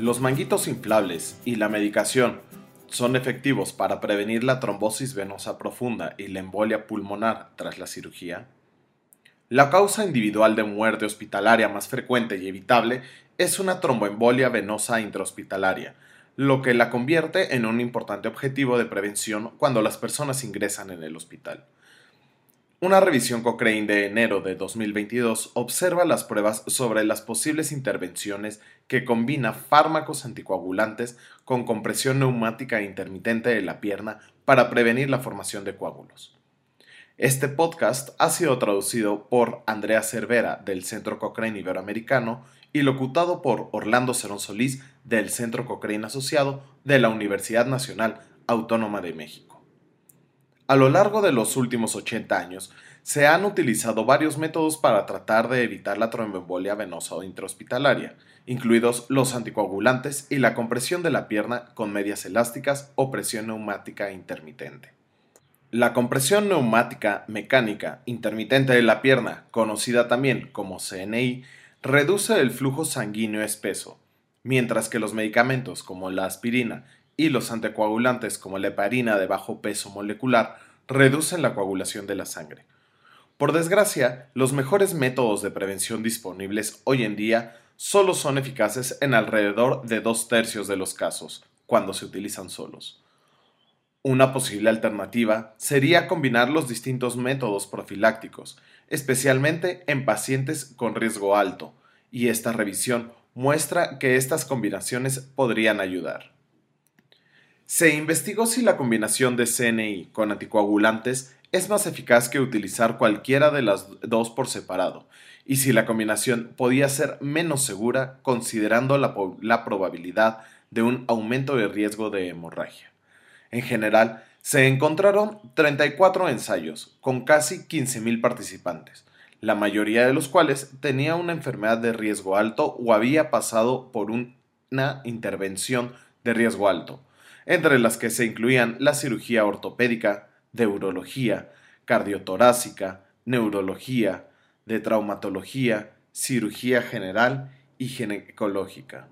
Los manguitos inflables y la medicación son efectivos para prevenir la trombosis venosa profunda y la embolia pulmonar tras la cirugía. La causa individual de muerte hospitalaria más frecuente y evitable es una tromboembolia venosa intrahospitalaria, lo que la convierte en un importante objetivo de prevención cuando las personas ingresan en el hospital. Una revisión Cochrane de enero de 2022 observa las pruebas sobre las posibles intervenciones que combina fármacos anticoagulantes con compresión neumática intermitente de la pierna para prevenir la formación de coágulos. Este podcast ha sido traducido por Andrea Cervera del Centro Cochrane Iberoamericano y locutado por Orlando Cerón Solís del Centro Cochrane Asociado de la Universidad Nacional Autónoma de México. A lo largo de los últimos 80 años, se han utilizado varios métodos para tratar de evitar la tromboembolia venosa o intrahospitalaria, incluidos los anticoagulantes y la compresión de la pierna con medias elásticas o presión neumática intermitente. La compresión neumática mecánica intermitente de la pierna, conocida también como CNI, reduce el flujo sanguíneo espeso, mientras que los medicamentos como la aspirina y los anticoagulantes como la heparina de bajo peso molecular reducen la coagulación de la sangre. Por desgracia, los mejores métodos de prevención disponibles hoy en día solo son eficaces en alrededor de dos tercios de los casos, cuando se utilizan solos. Una posible alternativa sería combinar los distintos métodos profilácticos, especialmente en pacientes con riesgo alto, y esta revisión muestra que estas combinaciones podrían ayudar. Se investigó si la combinación de CNI con anticoagulantes es más eficaz que utilizar cualquiera de las dos por separado, y si la combinación podía ser menos segura considerando la, probabilidad de un aumento de riesgo de hemorragia. En general, se encontraron 34 ensayos con casi 15.000 participantes, la mayoría de los cuales tenía una enfermedad de riesgo alto o había pasado por una intervención de riesgo alto, entre las que se incluían la cirugía ortopédica, de urología, cardiotorácica, neurología, de traumatología, cirugía general y ginecológica.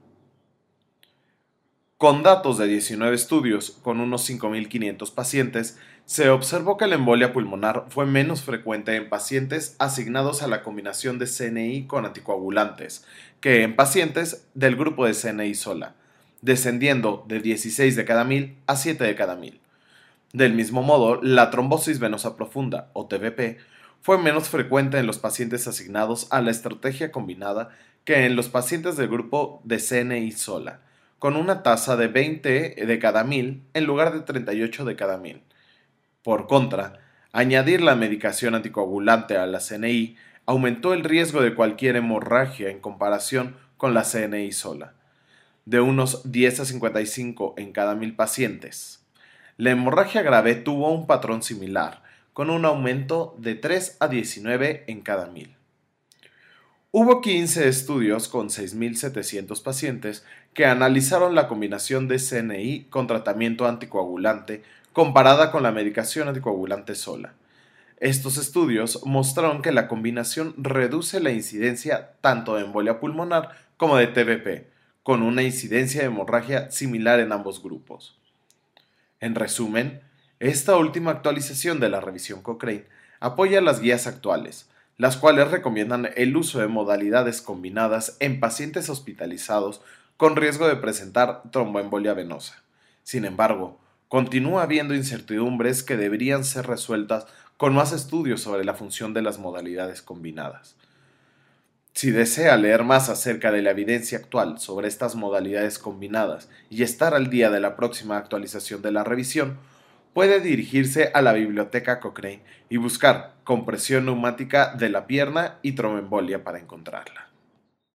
Con datos de 19 estudios con unos 5.500 pacientes, se observó que la embolia pulmonar fue menos frecuente en pacientes asignados a la combinación de CNI con anticoagulantes que en pacientes del grupo de CNI sola, descendiendo de 16 de cada mil a 7 de cada mil. Del mismo modo, la trombosis venosa profunda, o TVP, fue menos frecuente en los pacientes asignados a la estrategia combinada que en los pacientes del grupo de CNI sola, con una tasa de 20 de cada mil en lugar de 38 de cada mil. Por contra, añadir la medicación anticoagulante a la CNI aumentó el riesgo de cualquier hemorragia en comparación con la CNI sola de unos 10 a 55 en cada mil pacientes. La hemorragia grave tuvo un patrón similar, con un aumento de 3 a 19 en cada mil. Hubo 15 estudios con 6.700 pacientes que analizaron la combinación de CNI con tratamiento anticoagulante comparada con la medicación anticoagulante sola. Estos estudios mostraron que la combinación reduce la incidencia tanto de embolia pulmonar como de TBP, con una incidencia de hemorragia similar en ambos grupos. En resumen, esta última actualización de la revisión Cochrane apoya las guías actuales, las cuales recomiendan el uso de modalidades combinadas en pacientes hospitalizados con riesgo de presentar tromboembolia venosa. Sin embargo, continúa habiendo incertidumbres que deberían ser resueltas con más estudios sobre la función de las modalidades combinadas. Si desea leer más acerca de la evidencia actual sobre estas modalidades combinadas y estar al día de la próxima actualización de la revisión, puede dirigirse a la biblioteca Cochrane y buscar compresión neumática de la pierna y tromboembolia para encontrarla.